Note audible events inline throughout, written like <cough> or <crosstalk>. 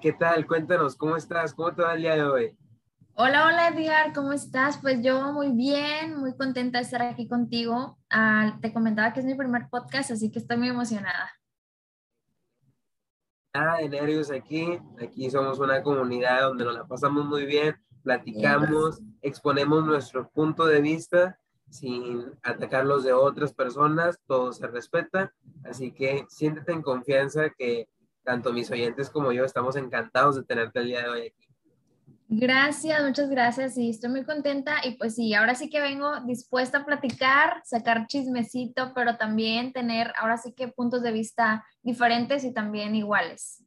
¿qué tal? Cuéntanos, ¿cómo estás? ¿Cómo te va el día de hoy? Hola, hola Edgar, ¿cómo estás? Pues yo muy bien, muy contenta de estar aquí contigo. Ah, te comentaba que es mi primer podcast, así que estoy muy emocionada. Nada de nervios aquí. Aquí somos una comunidad donde nos la pasamos muy bien, platicamos, exponemos nuestro punto de vista sin atacar los de otras personas, todo se respeta. Así que siéntete en confianza que tanto mis oyentes como yo estamos encantados de tenerte el día de hoy aquí. Gracias, muchas gracias. Sí, estoy muy contenta y pues sí, ahora sí que vengo dispuesta a platicar, sacar chismecito, pero también tener ahora sí que puntos de vista diferentes y también iguales.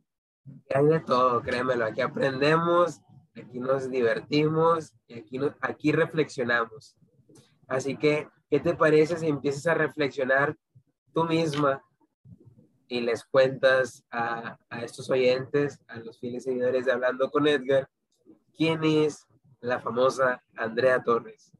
Hay de todo, créemelo, aquí aprendemos, aquí nos divertimos y aquí, aquí reflexionamos. Así que, ¿qué te parece si empiezas a reflexionar tú misma y les cuentas a, a estos oyentes, a los fieles seguidores de Hablando con Edgar, quién es la famosa Andrea Torres?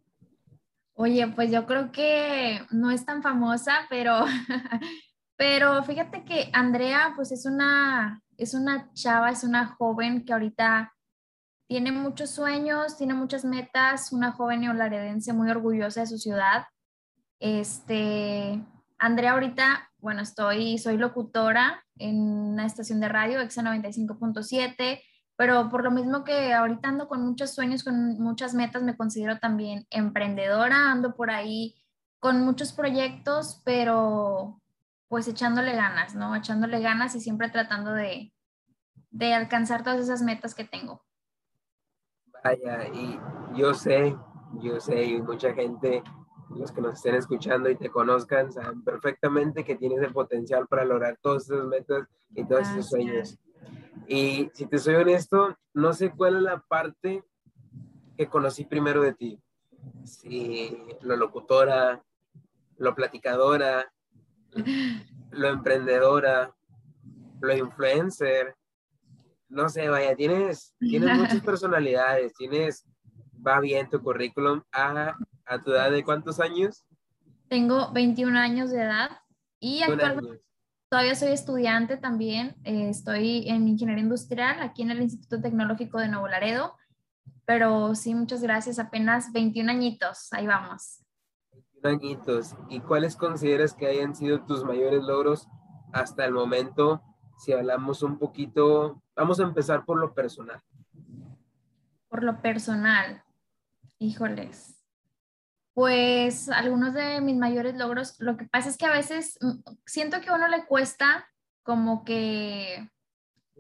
Oye, pues yo creo que no es tan famosa, pero, <laughs> pero fíjate que Andrea, pues es una, es una chava, es una joven que ahorita tiene muchos sueños, tiene muchas metas, una joven neolaredense muy orgullosa de su ciudad. Este, Andrea ahorita, bueno, estoy, soy locutora en una estación de radio, EXA 95.7 pero por lo mismo que ahorita ando con muchos sueños, con muchas metas, me considero también emprendedora, ando por ahí con muchos proyectos, pero pues echándole ganas, ¿no? Echándole ganas y siempre tratando de, de alcanzar todas esas metas que tengo. Vaya, y yo sé, yo sé, y mucha gente, los que nos estén escuchando y te conozcan, saben perfectamente que tienes el potencial para lograr todas esas metas y todos esos sueños. Y si te soy honesto, no sé cuál es la parte que conocí primero de ti. Si lo locutora, lo platicadora, <laughs> lo emprendedora, lo influencer. No sé, vaya, tienes, tienes <laughs> muchas personalidades, tienes, va bien tu currículum. ¿A, a tu edad de cuántos años? Tengo 21 años de edad y actualmente Todavía soy estudiante también, eh, estoy en ingeniería industrial aquí en el Instituto Tecnológico de Nuevo Laredo, pero sí, muchas gracias, apenas 21 añitos, ahí vamos. 21 añitos, ¿y cuáles consideras que hayan sido tus mayores logros hasta el momento? Si hablamos un poquito, vamos a empezar por lo personal. Por lo personal, híjoles, pues algunos de mis mayores logros, lo que pasa es que a veces mm, siento que a uno le cuesta como que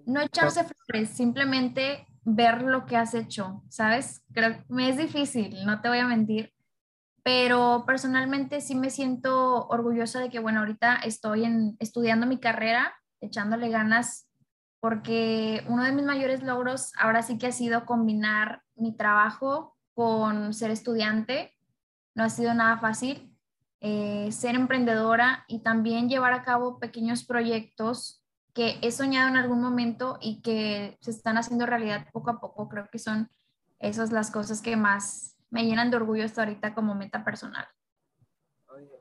no echarse flores, simplemente ver lo que has hecho, ¿sabes? Creo que me es difícil, no te voy a mentir, pero personalmente sí me siento orgullosa de que, bueno, ahorita estoy en, estudiando mi carrera, echándole ganas, porque uno de mis mayores logros ahora sí que ha sido combinar mi trabajo con ser estudiante no ha sido nada fácil. Eh, ser emprendedora y también llevar a cabo pequeños proyectos que he soñado en algún momento y que se están haciendo realidad poco a poco. Creo que son esas las cosas que más me llenan de orgullo hasta ahorita como meta personal.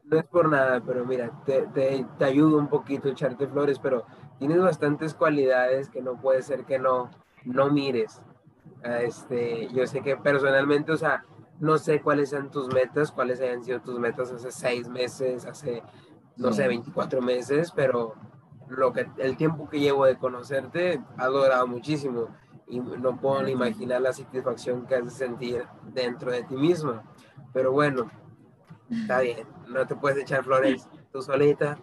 No es por nada, pero mira, te, te, te ayudo un poquito a echarte flores, pero tienes bastantes cualidades que no puede ser que no, no mires. Este, yo sé que personalmente, o sea, no sé cuáles sean tus metas, cuáles hayan sido tus metas hace seis meses, hace, no sé, 24 meses, pero lo que, el tiempo que llevo de conocerte ha logrado muchísimo y no puedo ni imaginar la satisfacción que has de sentir dentro de ti misma. Pero bueno, está bien, no te puedes echar flores tú solita,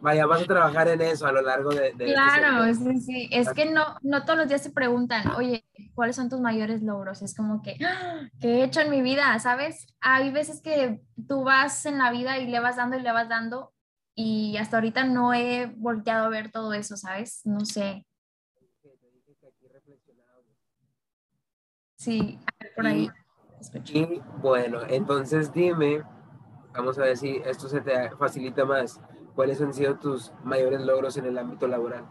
Vaya, vas a trabajar en eso a lo largo de... de este claro, sí, sí. Es que no, no todos los días se preguntan, oye, ¿cuáles son tus mayores logros? Es como que, ¡Ah! ¿qué he hecho en mi vida? ¿Sabes? Hay veces que tú vas en la vida y le vas dando y le vas dando y hasta ahorita no he volteado a ver todo eso, ¿sabes? No sé. Sí, por ahí. y bueno, entonces dime, vamos a ver si esto se te facilita más. ¿Cuáles han sido tus mayores logros en el ámbito laboral?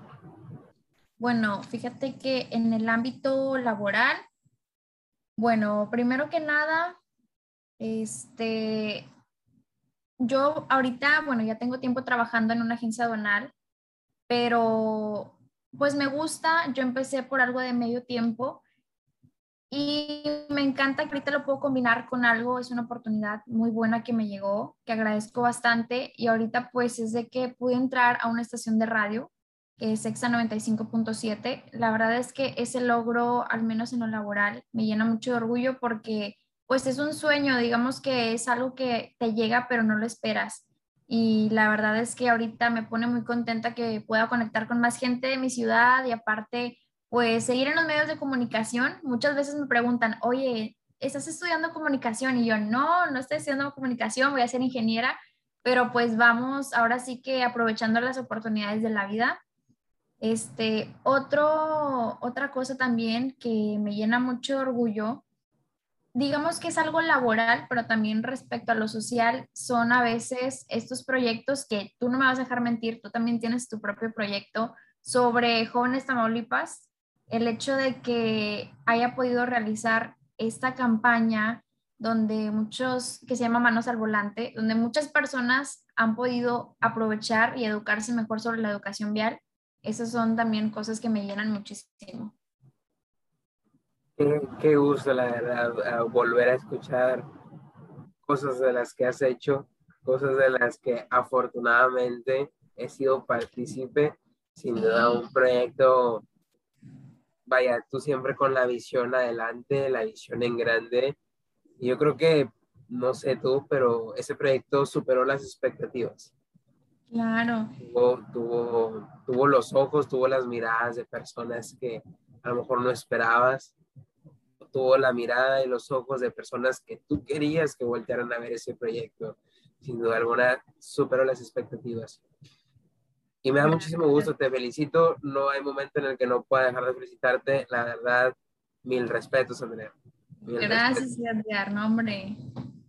Bueno, fíjate que en el ámbito laboral, bueno, primero que nada, este, yo ahorita, bueno, ya tengo tiempo trabajando en una agencia aduanal, pero pues me gusta, yo empecé por algo de medio tiempo y me encanta que ahorita lo puedo combinar con algo, es una oportunidad muy buena que me llegó, que agradezco bastante y ahorita pues es de que pude entrar a una estación de radio que es Exa 95.7. La verdad es que ese logro, al menos en lo laboral, me llena mucho de orgullo porque pues es un sueño, digamos que es algo que te llega pero no lo esperas. Y la verdad es que ahorita me pone muy contenta que pueda conectar con más gente de mi ciudad y aparte pues seguir en los medios de comunicación. Muchas veces me preguntan, oye, ¿estás estudiando comunicación? Y yo, no, no estoy estudiando comunicación, voy a ser ingeniera, pero pues vamos ahora sí que aprovechando las oportunidades de la vida. Este, otro, otra cosa también que me llena mucho orgullo, digamos que es algo laboral, pero también respecto a lo social, son a veces estos proyectos que tú no me vas a dejar mentir, tú también tienes tu propio proyecto sobre jóvenes Tamaulipas el hecho de que haya podido realizar esta campaña donde muchos, que se llama Manos al Volante, donde muchas personas han podido aprovechar y educarse mejor sobre la educación vial, esas son también cosas que me llenan muchísimo. Qué, gusto, la verdad, volver a escuchar cosas de las que has hecho, cosas de las que afortunadamente he sido partícipe, sin duda un proyecto vaya, tú siempre con la visión adelante, la visión en grande. Y yo creo que, no sé tú, pero ese proyecto superó las expectativas. Claro. Tuvo, tuvo, tuvo los ojos, tuvo las miradas de personas que a lo mejor no esperabas. Tuvo la mirada y los ojos de personas que tú querías que voltearan a ver ese proyecto. Sin duda alguna, superó las expectativas. Y me da muchísimo gusto, te felicito. No hay momento en el que no pueda dejar de felicitarte. La verdad, mil respetos, Andrea. Gracias, Andrea, no, hombre.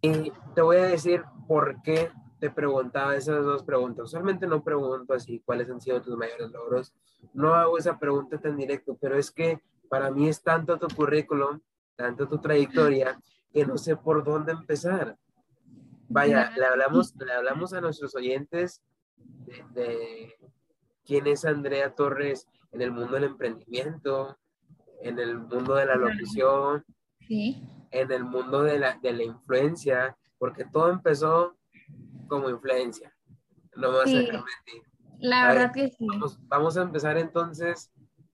Y te voy a decir por qué te preguntaba esas dos preguntas. Usualmente no pregunto así cuáles han sido tus mayores logros. No hago esa pregunta tan directo, pero es que para mí es tanto tu currículum, tanto tu trayectoria, que no sé por dónde empezar. Vaya, le hablamos, le hablamos a nuestros oyentes de, quién es Andrea Torres en el mundo del emprendimiento, en el mundo de la locución, en el mundo de la, de la influencia, porque todo empezó como influencia. No me vas a mentir. La verdad que sí. Vamos, a empezar entonces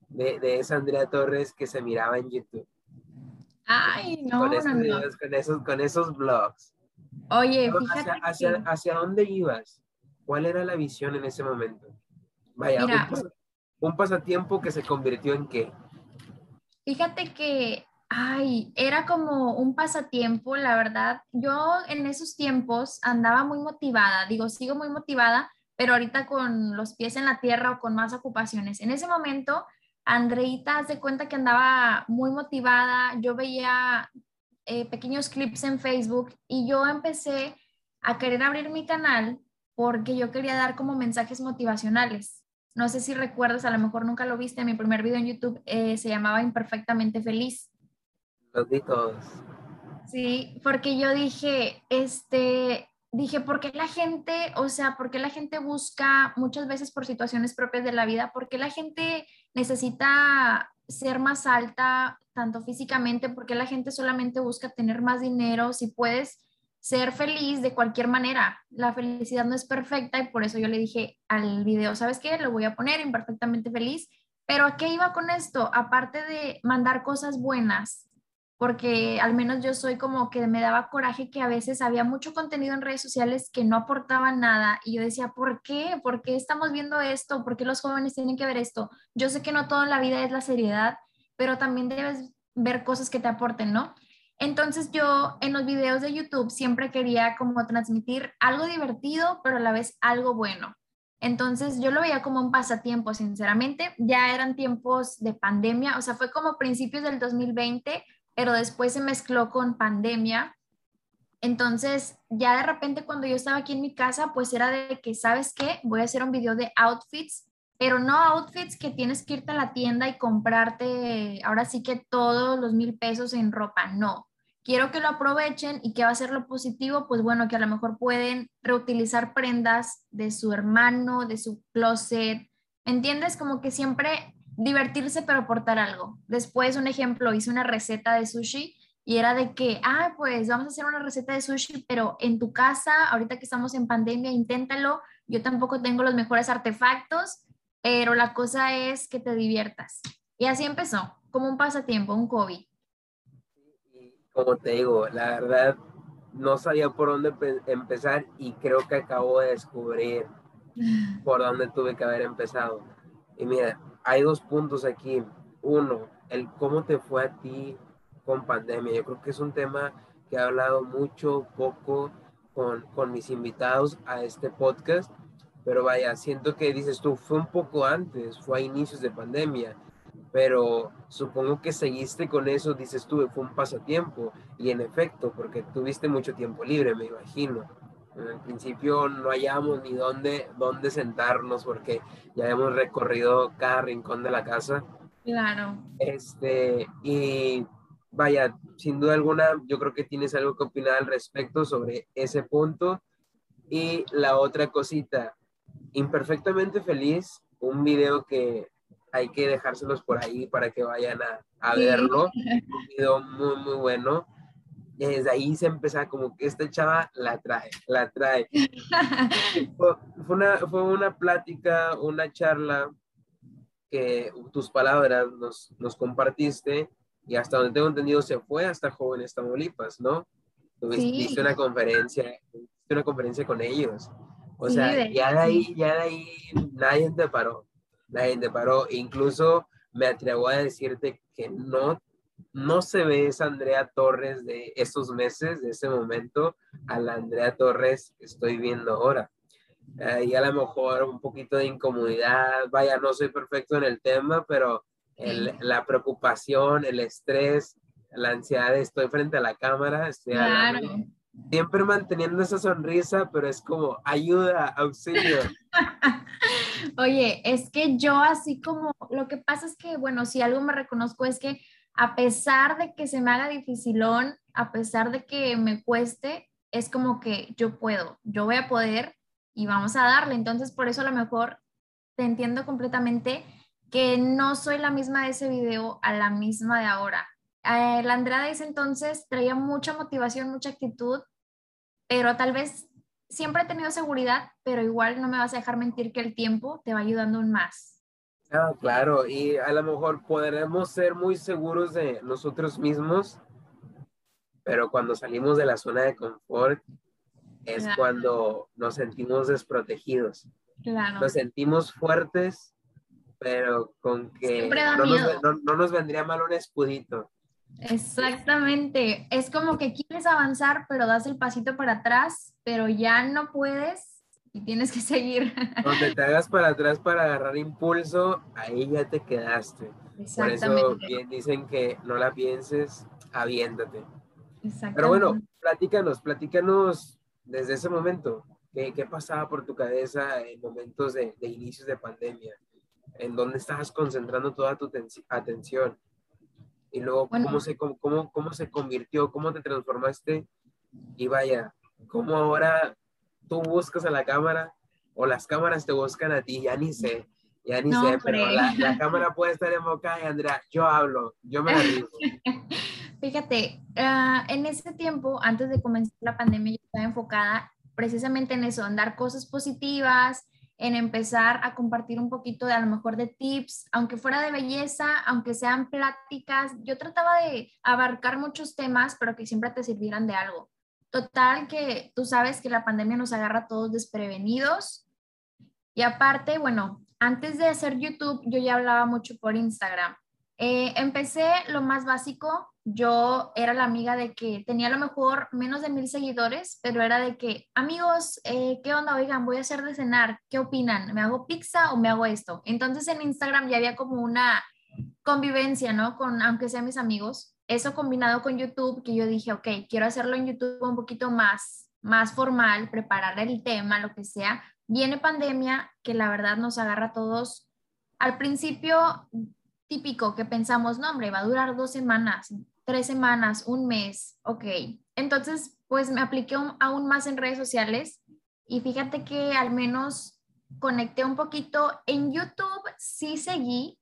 de, de, esa Andrea Torres que se miraba en YouTube. Ay, no, con esos, no, Con, esos, con esos blogs. Oye, fíjate. Hacia, hacia, ¿Hacia dónde ibas? ¿Cuál era la visión en ese momento? Vaya, un, pasatiempo que se convirtió en qué? Fíjate que, ay, era como un pasatiempo, la verdad. Yo en esos tiempos andaba muy motivada, digo, sigo muy motivada, pero ahorita con los pies en la tierra o con más ocupaciones. En ese momento, Andreita hace cuenta que andaba muy motivada, yo veía eh, pequeños clips en Facebook y yo empecé a querer abrir mi canal porque yo quería dar como mensajes motivacionales. No sé si recuerdas, a lo mejor nunca lo viste, mi primer video en YouTube eh, se llamaba Imperfectamente Feliz. Los vi todos. Sí, porque yo dije, este, dije, ¿por qué la gente, o sea, por qué la gente busca muchas veces por situaciones propias de la vida, por qué la gente necesita ser más alta, tanto físicamente, por qué la gente solamente busca tener más dinero, si puedes ser feliz de cualquier manera. La felicidad no es perfecta y por eso yo le dije al video, ¿sabes qué? Lo voy a poner imperfectamente feliz. Pero ¿a qué iba con esto? Aparte de mandar cosas buenas, porque al menos yo soy como que me daba coraje que a veces había mucho contenido en redes sociales que no aportaba nada y yo decía, ¿por qué? ¿Por qué estamos viendo esto? ¿Por qué los jóvenes tienen que ver esto? Yo sé que no todo en la vida es la seriedad, pero también debes ver cosas que te aporten, ¿no? Entonces yo en los videos de YouTube siempre quería como transmitir algo divertido, pero a la vez algo bueno. Entonces yo lo veía como un pasatiempo, sinceramente. Ya eran tiempos de pandemia, o sea, fue como principios del 2020, pero después se mezcló con pandemia. Entonces, ya de repente cuando yo estaba aquí en mi casa, pues era de que, ¿sabes qué? Voy a hacer un video de outfits, pero no outfits que tienes que irte a la tienda y comprarte, ahora sí que todos los mil pesos en ropa, no quiero que lo aprovechen y que va a ser lo positivo, pues bueno, que a lo mejor pueden reutilizar prendas de su hermano, de su closet, ¿me entiendes? Como que siempre divertirse pero aportar algo. Después, un ejemplo, hice una receta de sushi y era de que, ah, pues vamos a hacer una receta de sushi, pero en tu casa, ahorita que estamos en pandemia, inténtalo. Yo tampoco tengo los mejores artefactos, pero la cosa es que te diviertas. Y así empezó, como un pasatiempo, un hobby. Como te digo, la verdad, no sabía por dónde empezar y creo que acabo de descubrir <laughs> por dónde tuve que haber empezado. Y mira, hay dos puntos aquí. Uno, el cómo te fue a ti con pandemia. Yo creo que es un tema que he hablado mucho, poco con, con mis invitados a este podcast, pero vaya, siento que dices tú, fue un poco antes, fue a inicios de pandemia, pero supongo que seguiste con eso, dices tú, fue un pasatiempo, y en efecto, porque tuviste mucho tiempo libre, me imagino. En el principio no hallamos ni dónde, dónde sentarnos porque ya hemos recorrido cada rincón de la casa. Claro. Este, y vaya, sin duda alguna, yo creo que tienes algo que opinar al respecto sobre ese punto. Y la otra cosita, imperfectamente feliz, un video que hay que dejárselos por ahí para que vayan a, verlo. <laughs> Un video muy, muy bueno. Y desde ahí se empieza como que esta chava la trae, la trae. <laughs> fue, una, fue una plática, una charla que tus palabras nos, nos compartiste y hasta donde tengo entendido se fue hasta Jóvenes Tamaulipas, ¿no? Tuviste una conferencia, una conferencia con ellos. O sea, ya de ahí, ya de ahí nadie te paró, nadie te paró. Incluso me atrevo a decirte que no, no se ve esa Andrea Torres de esos meses, de ese momento, a la Andrea Torres que estoy viendo ahora. y a lo mejor un poquito de incomodidad, vaya, no soy perfecto en el tema, pero la preocupación, el estrés, la ansiedad estoy frente a la cámara, estoy siempre manteniendo esa sonrisa, pero es como ayuda, auxilio. <laughs> Oye, es que yo así como, lo que pasa es que, bueno, si algo me reconozco es que a pesar de que se me haga dificilón, a pesar de que me cueste, es como que yo puedo, yo voy a poder y vamos a darle. Entonces, por eso a lo mejor te entiendo completamente que no soy la misma de ese video a la misma de ahora. Eh, la Andrea de ese entonces traía mucha motivación, mucha actitud, pero tal vez siempre he tenido seguridad, pero igual no me vas a dejar mentir que el tiempo te va ayudando aún más. Ah, claro, y a lo mejor podremos ser muy seguros de nosotros mismos, pero cuando salimos de la zona de confort es cuando nos sentimos desprotegidos. Claro. Nos sentimos fuertes, pero con que no nos, vendría mal un escudito. Exactamente, es como que quieres avanzar, pero das el pasito para atrás, pero ya no puedes y tienes que <laughs> seguir. Donde te hagas para atrás para agarrar impulso, ahí ya te quedaste. Por eso bien dicen que no la pienses, aviéntate. Pero bueno, platícanos, platícanos desde ese momento. ¿Qué, qué pasaba por tu cabeza en momentos de, de inicios de pandemia? en dónde estabas concentrando toda tu atención. Y luego, ¿cómo, se, cómo, cómo se convirtió? ¿Cómo te transformaste? Y vaya, ¿cómo ahora tú buscas a la cámara o las cámaras te buscan a ti? Ya ni sé, ya ni sé, pero la, cámara puede estar enfocada y Andrea, yo hablo, yo me arriesgo. <laughs> Fíjate, ah, en ese tiempo, antes de comenzar la pandemia, yo estaba enfocada precisamente en eso, en dar cosas positivas, en empezar a compartir un poquito de a lo mejor de tips, aunque fuera de belleza, aunque sean pláticas. Yo trataba de abarcar muchos temas, pero que siempre te sirvieran de algo. Total que tú sabes que la pandemia nos agarra a todos desprevenidos. Y aparte, bueno, antes de hacer YouTube, yo ya hablaba mucho por Instagram. Eh, empecé lo más básico, yo era la amiga de que tenía a lo mejor menos de mil seguidores, pero era de que, amigos, eh, ¿qué onda? Oigan, voy a hacer de cenar, ¿qué opinan? ¿Me hago pizza o me hago esto? Entonces en Instagram ya había como una convivencia, ¿no? Con, aunque sean mis amigos, eso combinado con YouTube, que yo dije, ok, quiero hacerlo en YouTube un poquito más, más formal, preparar el tema, lo que sea. Viene pandemia, que la verdad nos agarra a todos. Al principio típico que pensamos, no, hombre, va a durar dos semanas, tres semanas, un mes, ok. Entonces, pues me apliqué aún más en redes sociales y fíjate que al menos conecté un poquito. En YouTube sí seguí,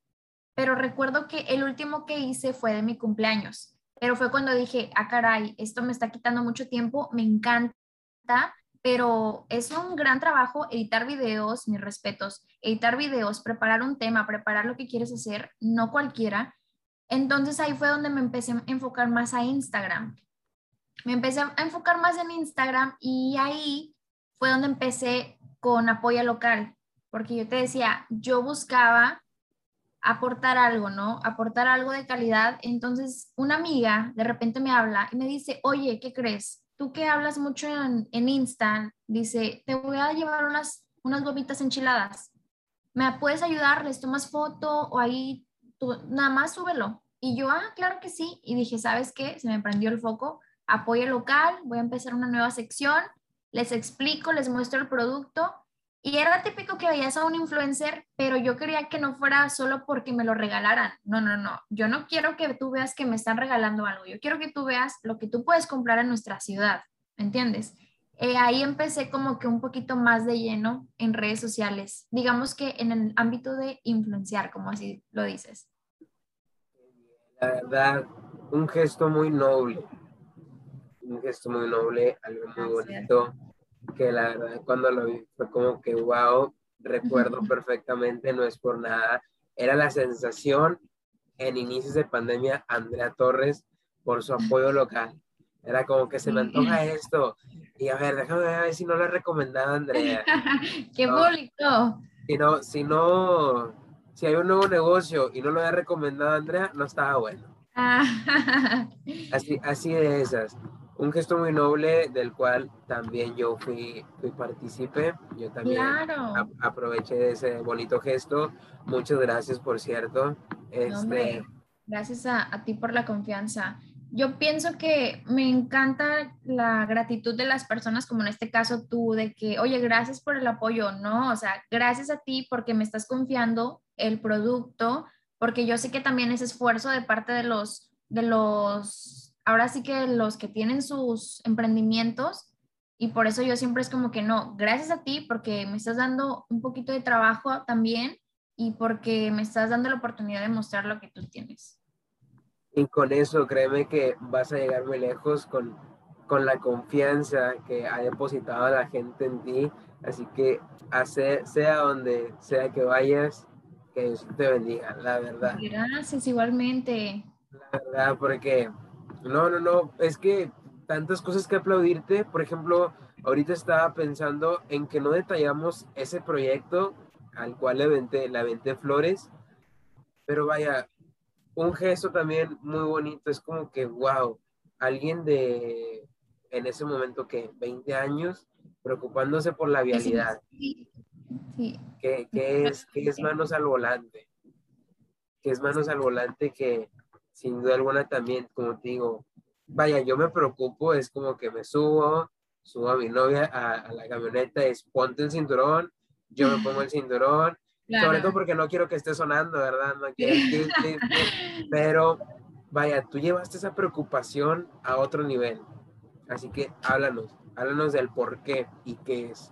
pero recuerdo que el último que hice fue de mi cumpleaños, pero fue cuando dije, ah, caray, esto me está quitando mucho tiempo, me encanta, pero es un gran trabajo editar videos, mis respetos, editar videos, preparar un tema, preparar lo que quieres hacer, no cualquiera. Entonces ahí fue donde me empecé a enfocar más a Instagram. Me empecé a enfocar más en Instagram y ahí fue donde empecé con apoyo local, porque yo te decía, yo buscaba aportar algo, ¿no? Aportar algo de calidad. Entonces, una amiga de repente me habla y me dice, oye, ¿qué crees? Tú que hablas mucho en, en Insta, dice, te voy a llevar unas, unas gomitas enchiladas. ¿Me puedes ayudar? ¿Les tomas foto o ahí tú, nada más súbelo? Y yo, ah, claro que sí. Y dije, ¿sabes qué? Se me prendió el foco. Apoyo local, voy a empezar una nueva sección, les explico, les muestro el producto y era típico que veías a un influencer, pero yo quería que no fuera solo porque me lo regalaran. No, no, no. Yo no quiero que tú veas que me están regalando algo. Yo quiero que tú veas lo que tú puedes comprar en nuestra ciudad. ¿Me entiendes? Eh, ahí empecé como que un poquito más de lleno en redes sociales. Digamos que en el ámbito de influenciar, como así lo dices. La verdad, un gesto muy noble. Un gesto muy noble, algo muy bonito que la verdad cuando lo vi fue como que wow, recuerdo perfectamente, no es por nada, era la sensación en inicios de pandemia, Andrea Torres, por su apoyo local. Era como que se me antoja esto. Y a ver, déjame ver si no lo he recomendado Andrea. <laughs> ¡Qué bonito! Si no, si no, si hay un nuevo negocio y no lo he recomendado Andrea, no estaba bueno. <laughs> así, así de esas un gesto muy noble del cual también yo fui, fui partícipe. Yo también aproveché de ese bonito gesto. Muchas gracias, por cierto. Este... gracias a, a, ti por la confianza. Yo pienso que me encanta la gratitud de las personas, como en este caso tú, de que, oye, gracias por el apoyo, ¿no? O sea, gracias a ti porque me estás confiando el producto, porque yo sé que también es esfuerzo de parte de los, de los ahora sí que los que tienen sus emprendimientos, y por eso yo siempre es como que no, gracias a ti porque me estás dando un poquito de trabajo también y porque me estás dando la oportunidad de mostrar lo que tú tienes. Y con eso créeme que vas a llegar muy lejos con, con la confianza que ha depositado la gente en ti. Así que hace, sea donde sea que vayas, que Dios te bendiga, la verdad. Gracias, igualmente. La verdad, porque no, no, no, es que tantas cosas que aplaudirte. Por ejemplo, ahorita estaba pensando en que no detallamos ese proyecto al cual le venté, la venté flores, pero vaya, un gesto también muy bonito, es como que, wow, alguien de, en ese momento que 20 años, preocupándose por la vialidad. Sí. Que, es, que es manos al volante, que es manos al volante que, sin duda alguna también, como te digo, vaya, yo me preocupo, es como que me subo, subo a mi novia a, la camioneta, es ponte el cinturón, yo me pongo el <laughs> cinturón, sobre todo porque no quiero que esté sonando, ¿verdad? No quiero, <laughs> pero vaya, tú llevaste esa preocupación a otro nivel. Así que háblanos, háblanos del por qué y qué es.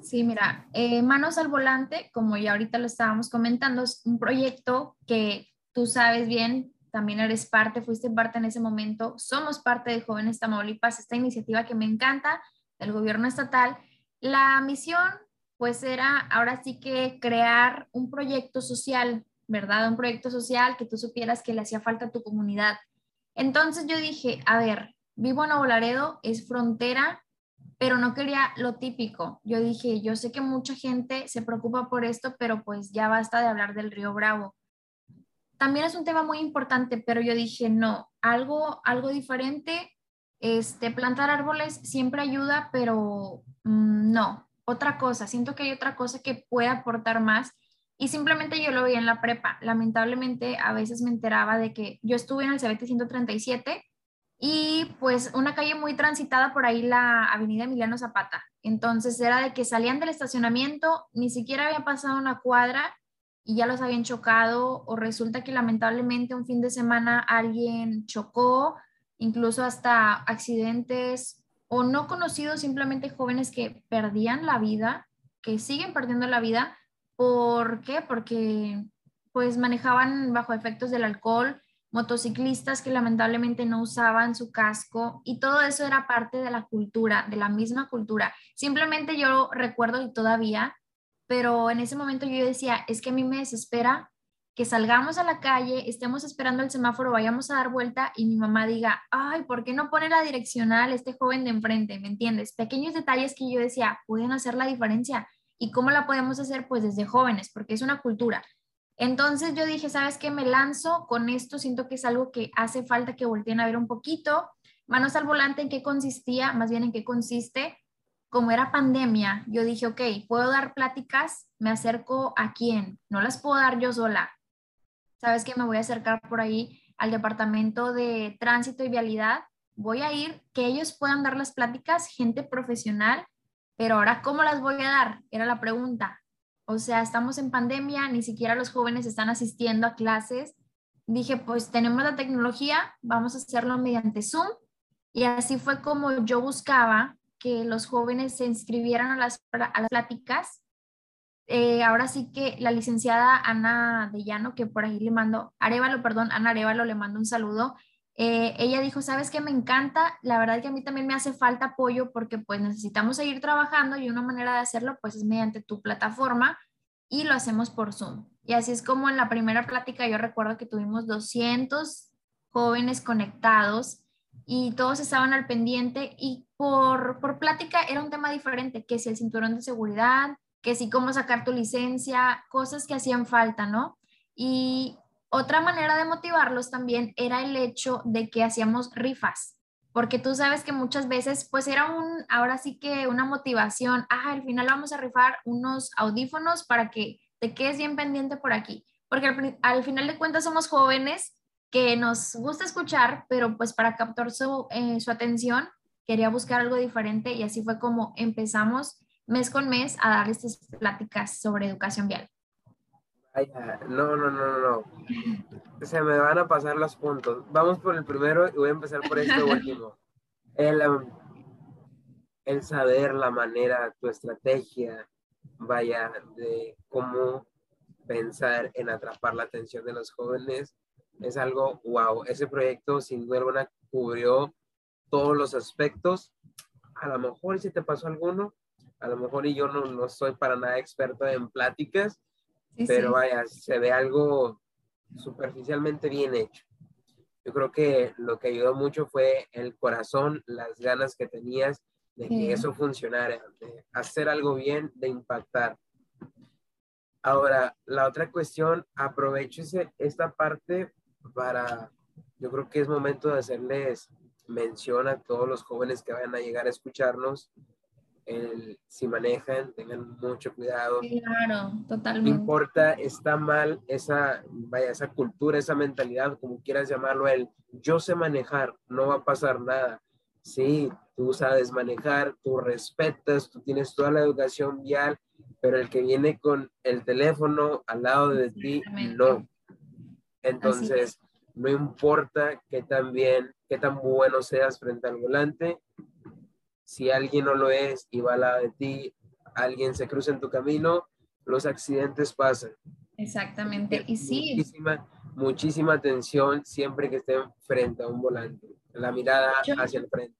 Sí, mira, eh, Manos al Volante, como ya ahorita lo estábamos comentando, es un proyecto que tú sabes bien, también eres parte, fuiste parte en ese momento, somos parte de Jóvenes Tamaulipas, esta iniciativa que me encanta del gobierno estatal. La misión, pues era ahora sí que crear un proyecto social, ¿verdad? Un proyecto social que tú supieras que le hacía falta a tu comunidad. Entonces yo dije, a ver, vivo en Nuevo Laredo, es frontera, pero no quería lo típico. Yo dije, yo sé que mucha gente se preocupa por esto, pero pues ya basta de hablar del río Bravo también es un tema muy importante, pero yo dije, no, algo, algo diferente, este, plantar árboles siempre ayuda, pero mm, no, otra cosa, siento que hay otra cosa que puede aportar más y simplemente yo lo veía en la prepa. Lamentablemente a veces me enteraba de que yo estuve en el CBT 137 y pues una calle muy transitada por ahí, la avenida Emiliano Zapata. Entonces era de que salían del estacionamiento, ni siquiera había pasado una cuadra y ya los habían chocado o resulta que lamentablemente un fin de semana alguien chocó, incluso hasta accidentes o no conocidos, simplemente jóvenes que perdían la vida, que siguen perdiendo la vida. ¿Por qué? Porque pues manejaban bajo efectos del alcohol, motociclistas que lamentablemente no usaban su casco y todo eso era parte de la cultura, de la misma cultura. Simplemente yo recuerdo y todavía, pero en ese momento yo decía, es que a mí me desespera que salgamos a la calle, estemos esperando el semáforo, vayamos a dar vuelta y mi mamá diga, ay, ¿por qué no pone la direccional este joven de enfrente? ¿Me entiendes? Pequeños detalles que yo decía, pueden hacer la diferencia. ¿Y cómo la podemos hacer? Pues desde jóvenes, porque es una cultura. Entonces yo dije, ¿sabes qué? Me lanzo con esto, siento que es algo que hace falta que volteen a ver un poquito. Manos al volante, ¿en qué consistía? Más bien, ¿en qué consiste? Como era pandemia, yo dije, ok, puedo dar pláticas, me acerco a quién, no las puedo dar yo sola. ¿Sabes qué? Me voy a acercar por ahí al departamento de tránsito y vialidad. Voy a ir, que ellos puedan dar las pláticas, gente profesional, pero ahora, ¿cómo las voy a dar? Era la pregunta. O sea, estamos en pandemia, ni siquiera los jóvenes están asistiendo a clases. Dije, pues tenemos la tecnología, vamos a hacerlo mediante Zoom. Y así fue como yo buscaba que los jóvenes se inscribieran a las, a las pláticas. Eh, ahora sí que la licenciada Ana de Llano, que por ahí le mando, Arevalo, perdón, Ana Arevalo le mando un saludo. Eh, ella dijo, sabes que me encanta, la verdad que a mí también me hace falta apoyo porque pues necesitamos seguir trabajando y una manera de hacerlo pues es mediante tu plataforma y lo hacemos por Zoom. Y así es como en la primera plática yo recuerdo que tuvimos 200 jóvenes conectados y todos estaban al pendiente y por, por plática era un tema diferente, que si el cinturón de seguridad, que si cómo sacar tu licencia, cosas que hacían falta, ¿no? Y otra manera de motivarlos también era el hecho de que hacíamos rifas, porque tú sabes que muchas veces pues era un, ahora sí que una motivación, ah, al final vamos a rifar unos audífonos para que te quedes bien pendiente por aquí, porque al, final de cuentas somos jóvenes que nos gusta escuchar, pero pues para captar su, eh, su atención quería buscar algo diferente y así fue como empezamos mes con mes a dar estas pláticas sobre educación vial no, no, no, no, Se me van a pasar los puntos. Vamos por el primero y voy a empezar por este <laughs> último. El, el saber la manera, tu estrategia, vaya, de cómo pensar en atrapar la atención de los jóvenes, es algo wow. Ese proyecto sin duda alguna cubrió todos los aspectos. A lo mejor si te pasó alguno, a lo mejor y yo no, no soy para nada experto en pláticas, pero vaya, se ve algo superficialmente bien hecho. Yo creo que lo que ayudó mucho fue el corazón, las ganas que tenías de que eso funcionara, de hacer algo bien, de impactar. Ahora, la otra cuestión, aprovecho esta parte para, yo creo que es momento de hacerles mención a todos los jóvenes que vayan a llegar a escucharnos si manejan, tengan mucho cuidado. Claro, totalmente. No importa, está mal esa, vaya, esa cultura, esa mentalidad, como quieras llamarlo, el yo sé manejar, no va a pasar nada. Sí, tú sabes manejar, tú respetas, tú tienes toda la educación vial, pero el que viene con el teléfono al lado de ti, no. Entonces, no importa qué tan bien, qué tan bueno seas frente al volante, si alguien no lo es y va al lado de ti, alguien se cruza en tu camino, los accidentes pasan. Exactamente. Y sí. Muchísima, muchísima atención siempre que estén frente a un volante, la mirada hacia el frente.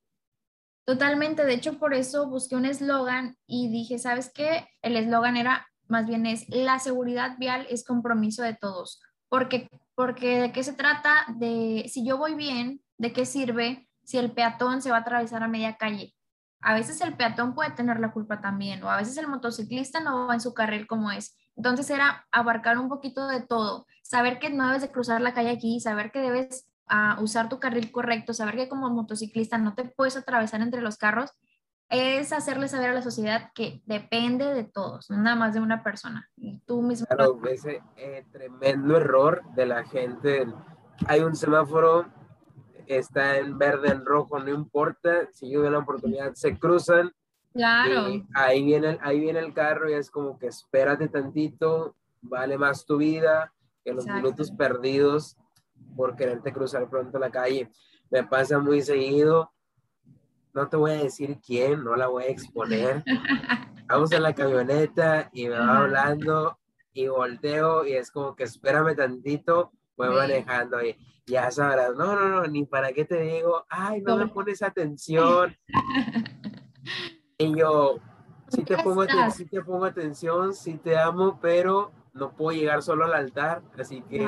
Totalmente. De hecho, por eso busqué un eslogan y dije, ¿sabes qué? El eslogan era, más bien es, la seguridad vial es compromiso de todos. Porque, porque de qué se trata? De si yo voy bien, ¿de qué sirve si el peatón se va a atravesar a media calle? a veces el peatón puede tener la culpa también, o a veces el motociclista no va en su carril como es. Entonces era abarcar un poquito de todo, saber que no debes de cruzar la calle aquí, saber que debes ah, usar tu carril correcto, saber que como motociclista no te puedes atravesar entre los carros, es hacerle saber a la sociedad que depende de todos, nada más de una persona. Y tú mismo. Claro, ese eh, tremendo error de la gente. Hay un semáforo está en verde, en rojo, no importa, si yo doy la oportunidad, se cruzan. Claro. ahí viene, ahí viene el carro y es como que espérate tantito, vale más tu vida que los minutos perdidos por quererte cruzar pronto la calle. Me pasa muy seguido, no te voy a decir quién, no la voy a exponer. Vamos en la camioneta y me va hablando y volteo y es como que espérame tantito, voy manejando y ya sabrás, no, no, no, ni para qué te digo, ay, no me pones atención. y yo, sí te, pongo, sí te pongo atención, sí te amo, pero no puedo llegar solo al altar, así que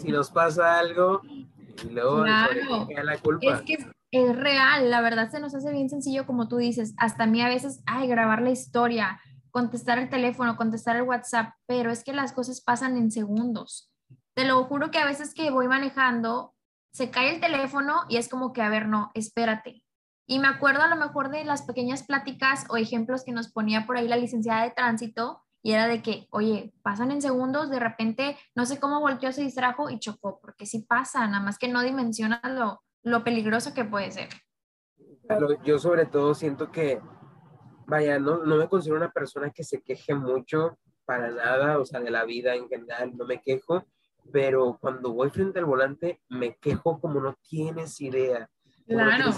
si, nos pasa, algo, y luego la culpa. Es que es real, la verdad se nos hace bien sencillo como tú dices, hasta a mí a veces, ay, grabar la historia, contestar el teléfono, contestar el WhatsApp, pero es que las cosas pasan en segundos. Te lo juro que a veces que voy manejando, se cae el teléfono y es como que, a ver, no, espérate. Y me acuerdo a lo mejor de las pequeñas pláticas o ejemplos que nos ponía por ahí la licenciada de tránsito y era de que, oye, pasan en segundos, de repente, no sé cómo volteó, se distrajo y chocó, porque sí pasa, nada más que no dimensiona lo, lo peligroso que puede ser. Yo sobre todo siento que vaya, no, no me considero una persona que se queje mucho para nada, o sea, de la vida en general, no me quejo, pero cuando voy frente al volante me quejo como no tienes idea. Claro.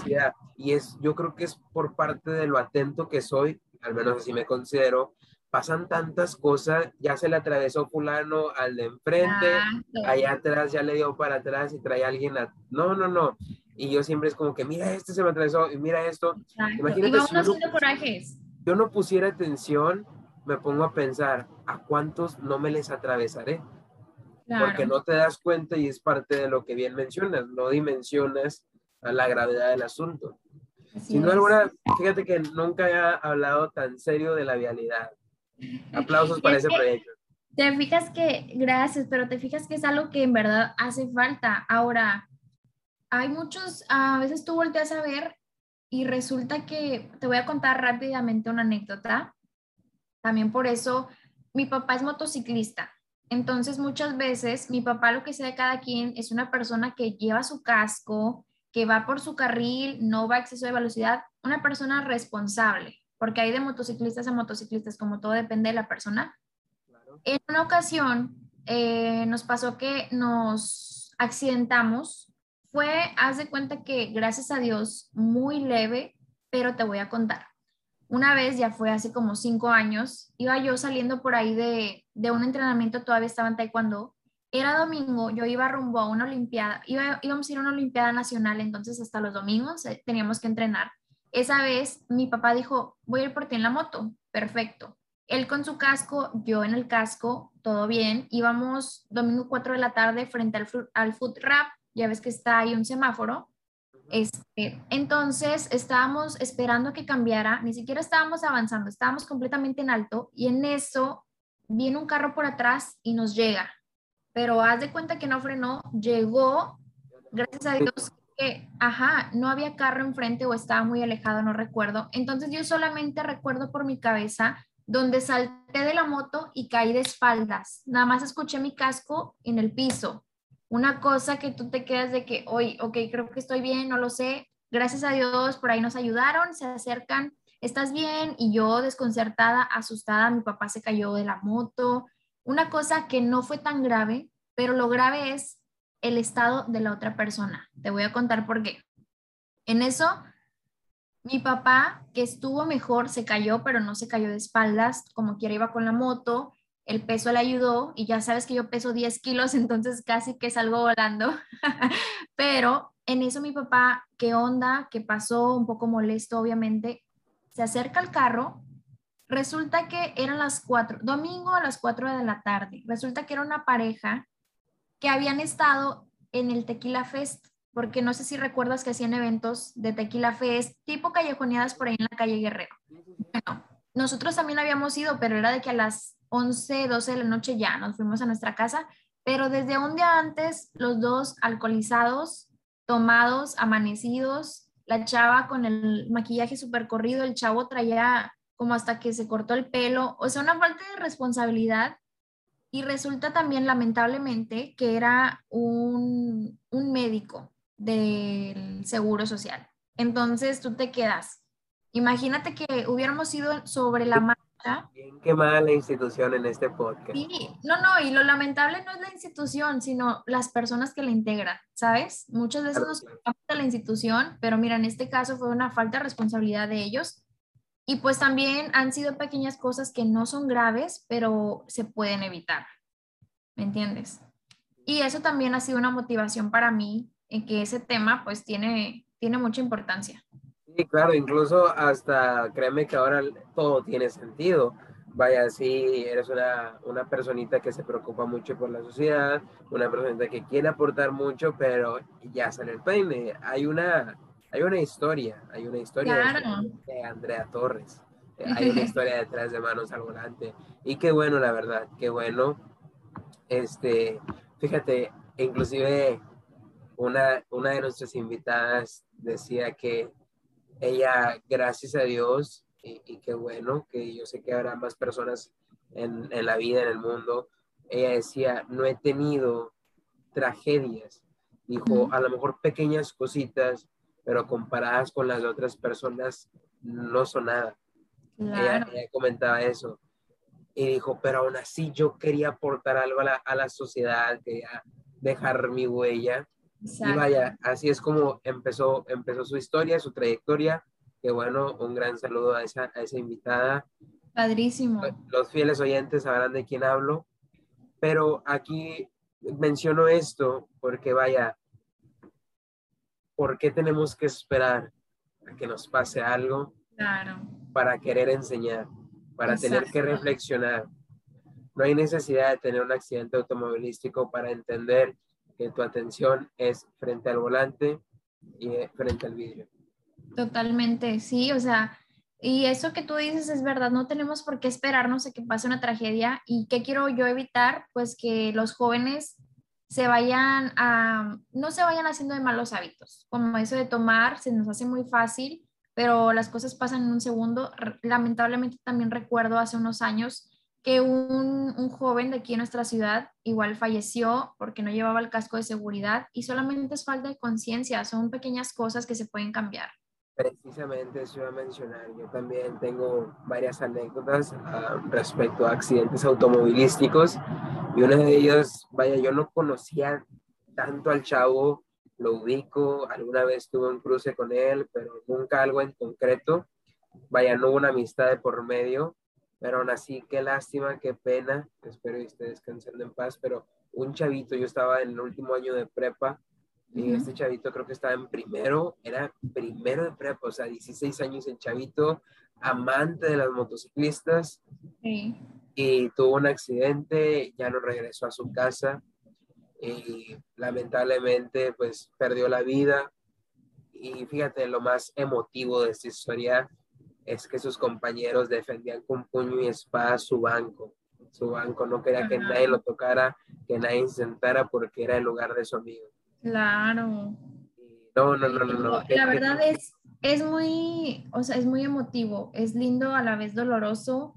Y es, yo creo que es por parte de lo atento que soy, al menos así me considero, pasan tantas cosas, ya se le atravesó fulano al de enfrente, allá atrás ya le dio para atrás y trae a alguien a... No, no, no y yo siempre es como que, mira, este se me atravesó, y mira esto. Imagínate, si yo, no, corajes. yo no pusiera atención, me pongo a pensar, ¿a cuántos no me les atravesaré? Porque no te das cuenta y es parte de lo que bien mencionas, no dimensionas a la gravedad del asunto. Sin duda fíjate que nunca he hablado tan serio de la vialidad. Aplausos para ese proyecto. Te fijas que, gracias, pero te fijas que es algo que en verdad hace falta. Ahora, hay muchos, a veces tú volteas a ver y resulta que, te voy a contar rápidamente una anécdota. También por eso, mi papá es motociclista. Entonces, muchas veces, mi papá, lo que sea de cada quien, es una persona que lleva su casco, que va por su carril, no va a exceso de velocidad, una persona responsable, porque hay de motociclistas a motociclistas, como todo depende de la persona. En una ocasión, eh, nos pasó que nos accidentamos fue, haz de cuenta que gracias a Dios, muy leve, pero te voy a contar. Una vez, ya fue hace como cinco años, iba yo saliendo por ahí de, de un entrenamiento, todavía estaba en taekwondo, era domingo, yo iba rumbo a una olimpiada, iba, íbamos a ir a una olimpiada nacional, entonces hasta los domingos eh, teníamos que entrenar. Esa vez mi papá dijo, voy a ir por ti en la moto, perfecto. Él con su casco, yo en el casco, todo bien. Íbamos domingo 4 de la tarde frente al, al food rap ya ves que está ahí un semáforo. Este, entonces estábamos esperando que cambiara, ni siquiera estábamos avanzando, estábamos completamente en alto y en eso viene un carro por atrás y nos llega. Pero haz de cuenta que no frenó, llegó, gracias a Dios que, ajá, no había carro enfrente o estaba muy alejado, no recuerdo. Entonces yo solamente recuerdo por mi cabeza donde salté de la moto y caí de espaldas. Nada más escuché mi casco en el piso una cosa que tú te quedas de que, hoy, ok, creo que estoy bien, no lo sé, gracias a Dios, por ahí nos ayudaron, se acercan, ¿estás bien? Y yo desconcertada, asustada, mi papá se cayó de la moto, una cosa que no fue tan grave, pero lo grave es el estado de la otra persona. Te voy a contar por qué. En eso, mi papá, que estuvo mejor, se cayó, pero no se cayó de espaldas, como quiera iba con la moto, el peso le ayudó y ya sabes que yo peso 10 kilos, <laughs> entonces casi que salgo volando. <laughs> Pero en eso mi papá, ¿qué onda? ¿Qué pasó? Un poco molesto, obviamente. Se acerca al carro. Resulta que eran las 4, domingo a las 4 de la tarde. Resulta que era una pareja que habían estado en el Tequila Fest, porque no sé si recuerdas que hacían eventos de Tequila Fest, tipo callejoneadas por ahí en la calle Guerrero. Bueno, nosotros también habíamos ido, pero era de que a las 11, 12 de la noche ya nos fuimos a nuestra casa, pero desde un día antes, los dos alcoholizados, tomados, amanecidos, la chava con el maquillaje súper corrido, el chavo traía como hasta que se cortó el pelo, o sea, una falta de responsabilidad. Y resulta también, lamentablemente, que era un, un médico del Seguro Social. Entonces tú te quedas. Imagínate que hubiéramos ido sobre la Bien quemada la institución en este podcast. Sí, no, no, y lo lamentable no es la institución, sino las personas que la integran, ¿sabes? Muchas veces nos quejamos de la institución, pero mira, en este caso fue una falta de responsabilidad de ellos. Y pues también han sido pequeñas cosas que no son graves, pero se pueden evitar. ¿Me entiendes? Y eso también ha sido una motivación para mí en que ese tema pues tiene, tiene mucha importancia. Sí, claro, incluso hasta créeme que ahora todo tiene sentido. Vaya, sí, eres una, una personita que se preocupa mucho por la sociedad, una personita que quiere aportar mucho, pero ya sale el peine. Hay una, hay una historia, hay una historia de Andrea Torres. <laughs> Hay una historia detrás de Manos al Volante. Y qué bueno, la verdad, qué bueno. Este, fíjate, inclusive una, una de nuestras invitadas decía que ella, gracias a Dios, y, qué bueno, que yo sé que habrá más personas en, en, la vida, en el mundo, ella decía, no he tenido tragedias, dijo, a lo mejor pequeñas cositas, pero comparadas con las otras personas, no son nada. Ella, comentaba eso. Y dijo, pero aún así yo quería aportar algo a la, a la sociedad, quería dejar mi huella. Y vaya, así es como empezó, empezó su historia, su trayectoria. Que bueno, un gran saludo a esa, a esa invitada. Padrísimo. Los fieles oyentes sabrán de quién hablo. Pero aquí menciono esto porque vaya, ¿por qué tenemos que esperar a que nos pase algo claro. para querer enseñar, para tener que reflexionar? No hay necesidad de tener un accidente automovilístico para entender que tu atención es frente al volante y frente al vidrio. Totalmente, sí, o sea, y eso que tú dices es verdad, no tenemos por qué esperarnos a que pase una tragedia. ¿Y qué quiero yo evitar? Pues que los jóvenes se vayan a, no se vayan haciendo de malos hábitos, como eso de tomar, se nos hace muy fácil, pero las cosas pasan en un segundo. Lamentablemente también recuerdo hace unos años que un, un, joven de aquí en nuestra ciudad igual falleció porque no llevaba el casco de seguridad y solamente es falta de conciencia, son pequeñas cosas que se pueden cambiar. Precisamente eso iba a mencionar, yo también tengo varias anécdotas uh, respecto a accidentes automovilísticos y una de ellas, vaya, yo no conocía tanto al chavo, lo ubico, alguna vez tuve un cruce con él, pero nunca algo en concreto, vaya, no hubo una amistad de por medio, pero aún así, qué lástima, qué pena, espero que esté descansando en paz, pero un chavito, yo estaba en el último año de prepa, este chavito creo que estaba en primero, era primero de prepa, o sea, 16 años el chavito, amante de las motociclistas, y tuvo un accidente, ya no regresó a su casa, y lamentablemente pues perdió la vida, y fíjate, lo más emotivo de esta historia es que sus compañeros defendían con puño y espada su banco. Su banco no quería que nadie lo tocara, que nadie se sentara porque era el lugar de su amigo. Claro. No, no, no, no. no. La verdad es, es muy, o sea, es muy emotivo, es lindo, a la vez doloroso,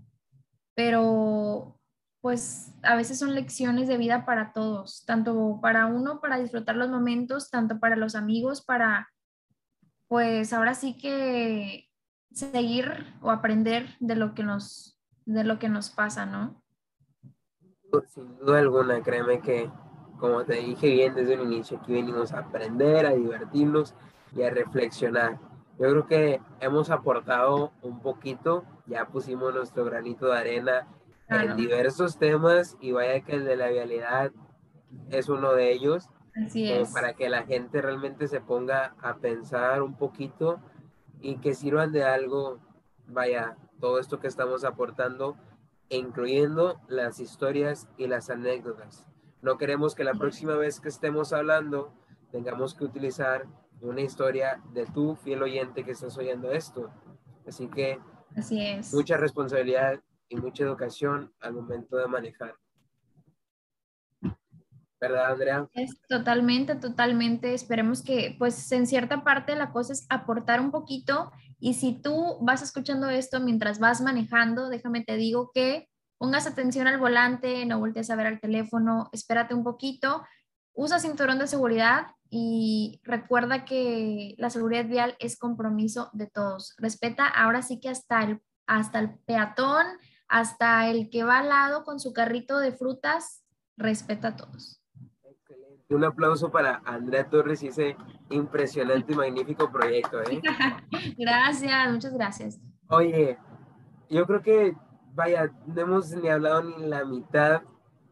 pero pues a veces son lecciones de vida para todos, tanto para uno, para disfrutar los momentos, tanto para los amigos, para, pues ahora sí que seguir o aprender de lo que nos, de lo que nos pasa, ¿no? Sin duda alguna, créeme que, como te dije bien desde un inicio, aquí venimos a aprender, a divertirnos y a reflexionar. Yo creo que hemos aportado un poquito, ya pusimos nuestro granito de arena en diversos temas y vaya que el de la vialidad es uno de ellos. Así es. Para que la gente realmente se ponga a pensar un poquito y que sirvan de algo, vaya, todo esto que estamos aportando, incluyendo las historias y las anécdotas. No queremos que la próxima vez que estemos hablando tengamos que utilizar una historia de tu fiel oyente que estás oyendo esto. Así que Así es. mucha responsabilidad y mucha educación al momento de manejar. ¿verdad, Andrea? Es totalmente, totalmente. Esperemos que, pues, en cierta parte la cosa es aportar un poquito. Y si tú vas escuchando esto mientras vas manejando, déjame te digo que pongas atención al volante, no voltees a ver al teléfono, espérate un poquito, usa cinturón de seguridad y recuerda que la seguridad vial es compromiso de todos. Respeta ahora sí que hasta el, hasta el peatón, hasta el que va al lado con su carrito de frutas, respeta a todos. Un aplauso para Andrea Torres y ese impresionante y magnífico proyecto. ¿eh? <laughs> gracias, muchas gracias. Oye, yo creo que, vaya, no hemos ni hablado ni la mitad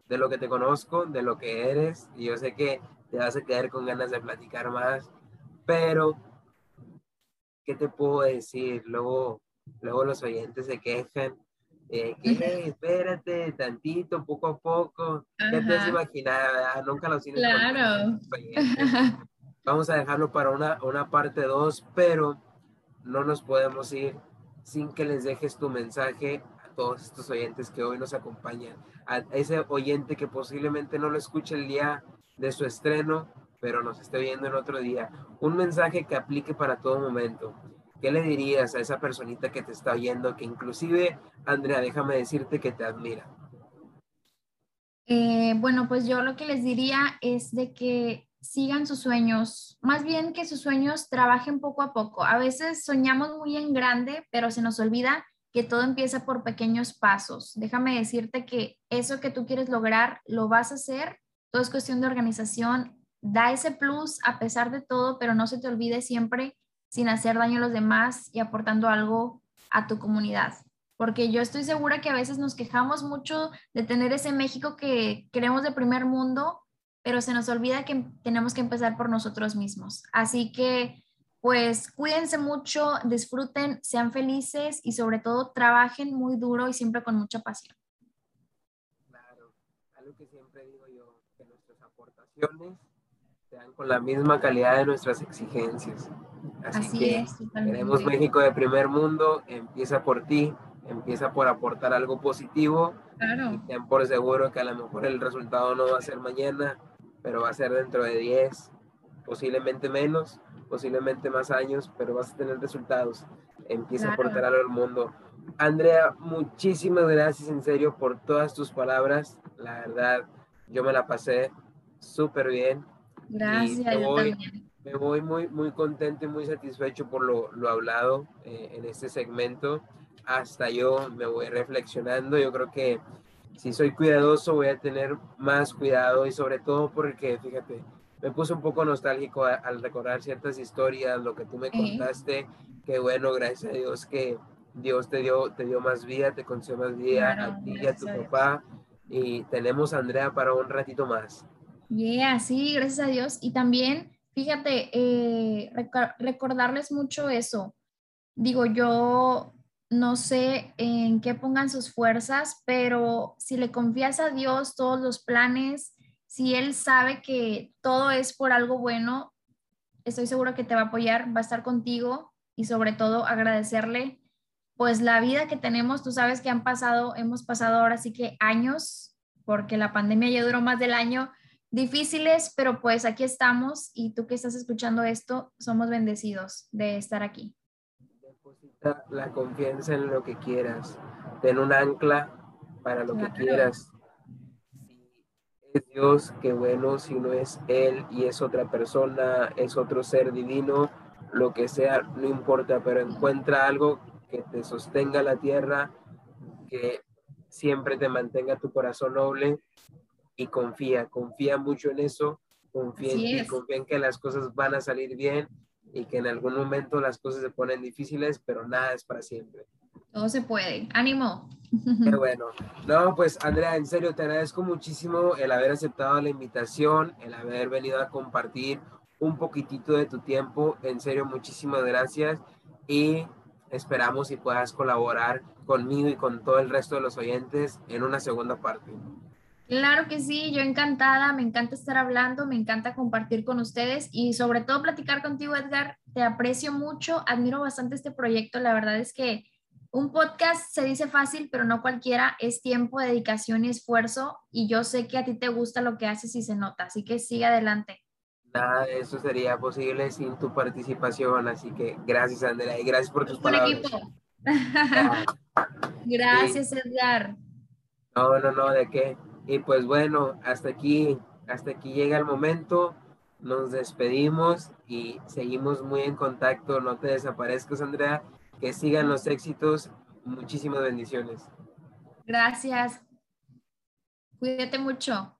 de lo que te conozco, de lo que eres, y yo sé que te vas a quedar con ganas de platicar más, pero, ¿qué te puedo decir? Luego, luego los oyentes se quejan, eh, que <laughs> espérate tantito, poco a poco, ya te has imaginado, nunca lo tienes Claro. Vamos a dejarlo para una, una parte 2, pero no nos podemos ir sin que les dejes tu mensaje todos estos oyentes que hoy nos acompañan, a ese oyente que posiblemente no lo escuche el día de su estreno, pero nos esté viendo en otro día. Un mensaje que aplique para todo momento. ¿Qué le dirías a esa personita que te está oyendo, que inclusive, Andrea, déjame decirte que te admira? Eh, bueno, pues yo lo que les diría es de que sigan sus sueños, más bien que sus sueños trabajen poco a poco. A veces soñamos muy en grande, pero se nos olvida que todo empieza por pequeños pasos. Déjame decirte que eso que tú quieres lograr lo vas a hacer. Todo es cuestión de organización. Da ese plus a pesar de todo, pero no se te olvide siempre sin hacer daño a los demás y aportando algo a tu comunidad. Porque yo estoy segura que a veces nos quejamos mucho de tener ese México que queremos de primer mundo, pero se nos olvida que tenemos que empezar por nosotros mismos. Así que, pues, cuídense mucho, disfruten, sean felices y sobre todo trabajen muy duro y siempre con mucha pasión. Claro, algo que siempre digo yo, que nuestras aportaciones sean con la misma calidad de nuestras exigencias. Así, que es, queremos México de primer mundo, empieza por ti, empieza por aportar algo positivo. Claro. Y ten por seguro que a lo mejor el resultado no va a ser mañana, pero va a ser dentro de 10, posiblemente menos, posiblemente más años, pero vas a tener resultados. Empieza a aportar algo al mundo. Andrea, muchísimas gracias en serio por todas tus palabras. La verdad, yo me la pasé súper bien. Gracias. Me voy, me voy muy, muy contento y muy satisfecho por lo, lo hablado eh, en este segmento. Hasta yo me voy reflexionando. Yo creo que si soy cuidadoso voy a tener más cuidado y sobre todo porque, fíjate, me puse un poco nostálgico al recordar ciertas historias, lo que tú me contaste, que bueno, gracias a Dios que Dios te dio, te dio más vida, te concedió más vida a ti y a tu papá y tenemos a Andrea para un ratito más. Yeah, sí, gracias a Dios. Y también, fíjate, eh, recordarles mucho eso. Digo, yo no sé en qué pongan sus fuerzas, pero si le confías a Dios todos los planes, si Él sabe que todo es por algo bueno, estoy seguro que te va a apoyar, va a estar contigo y sobre todo agradecerle pues la vida que tenemos. Tú sabes que han pasado, hemos pasado ahora sí que años, porque la pandemia ya duró más del año, difíciles, pero pues aquí estamos y tú que estás escuchando esto, somos bendecidos de estar aquí la confianza en lo que quieras. Ten un ancla para lo que quieras. Es Dios, qué bueno. Si no es Él y es otra persona, es otro ser divino, lo que sea, no importa, pero encuentra algo que te sostenga la tierra, que siempre te mantenga tu corazón noble y confía, confía mucho en eso, confía en confía en que las cosas van a salir bien y que en algún momento las cosas se ponen difíciles, pero nada es para siempre. Todo se puede. Ánimo. Qué bueno. No, pues Andrea, en serio, te agradezco muchísimo el haber aceptado la invitación, el haber venido a compartir un poquitito de tu tiempo. En serio, muchísimas gracias y esperamos y puedas colaborar conmigo y con todo el resto de los oyentes en una segunda parte. Claro que sí, yo encantada, me encanta estar hablando, me encanta compartir con ustedes y sobre todo platicar contigo, Edgar. Te aprecio mucho, admiro bastante este proyecto. La verdad es que un podcast se dice fácil, pero no cualquiera, es tiempo, dedicación y esfuerzo y yo sé que a ti te gusta lo que haces y se nota, así que sigue adelante. Nada de eso sería posible sin tu participación, así que gracias Andrea y gracias por tus palabras. Equipo. <laughs> gracias Edgar. No, no, no, ¿de qué? Y pues bueno, hasta aquí, hasta aquí llega el momento. Nos despedimos y seguimos muy en contacto. No te desaparezcas, Andrea. Que sigan los éxitos. Muchísimas bendiciones. Gracias. Cuídate mucho.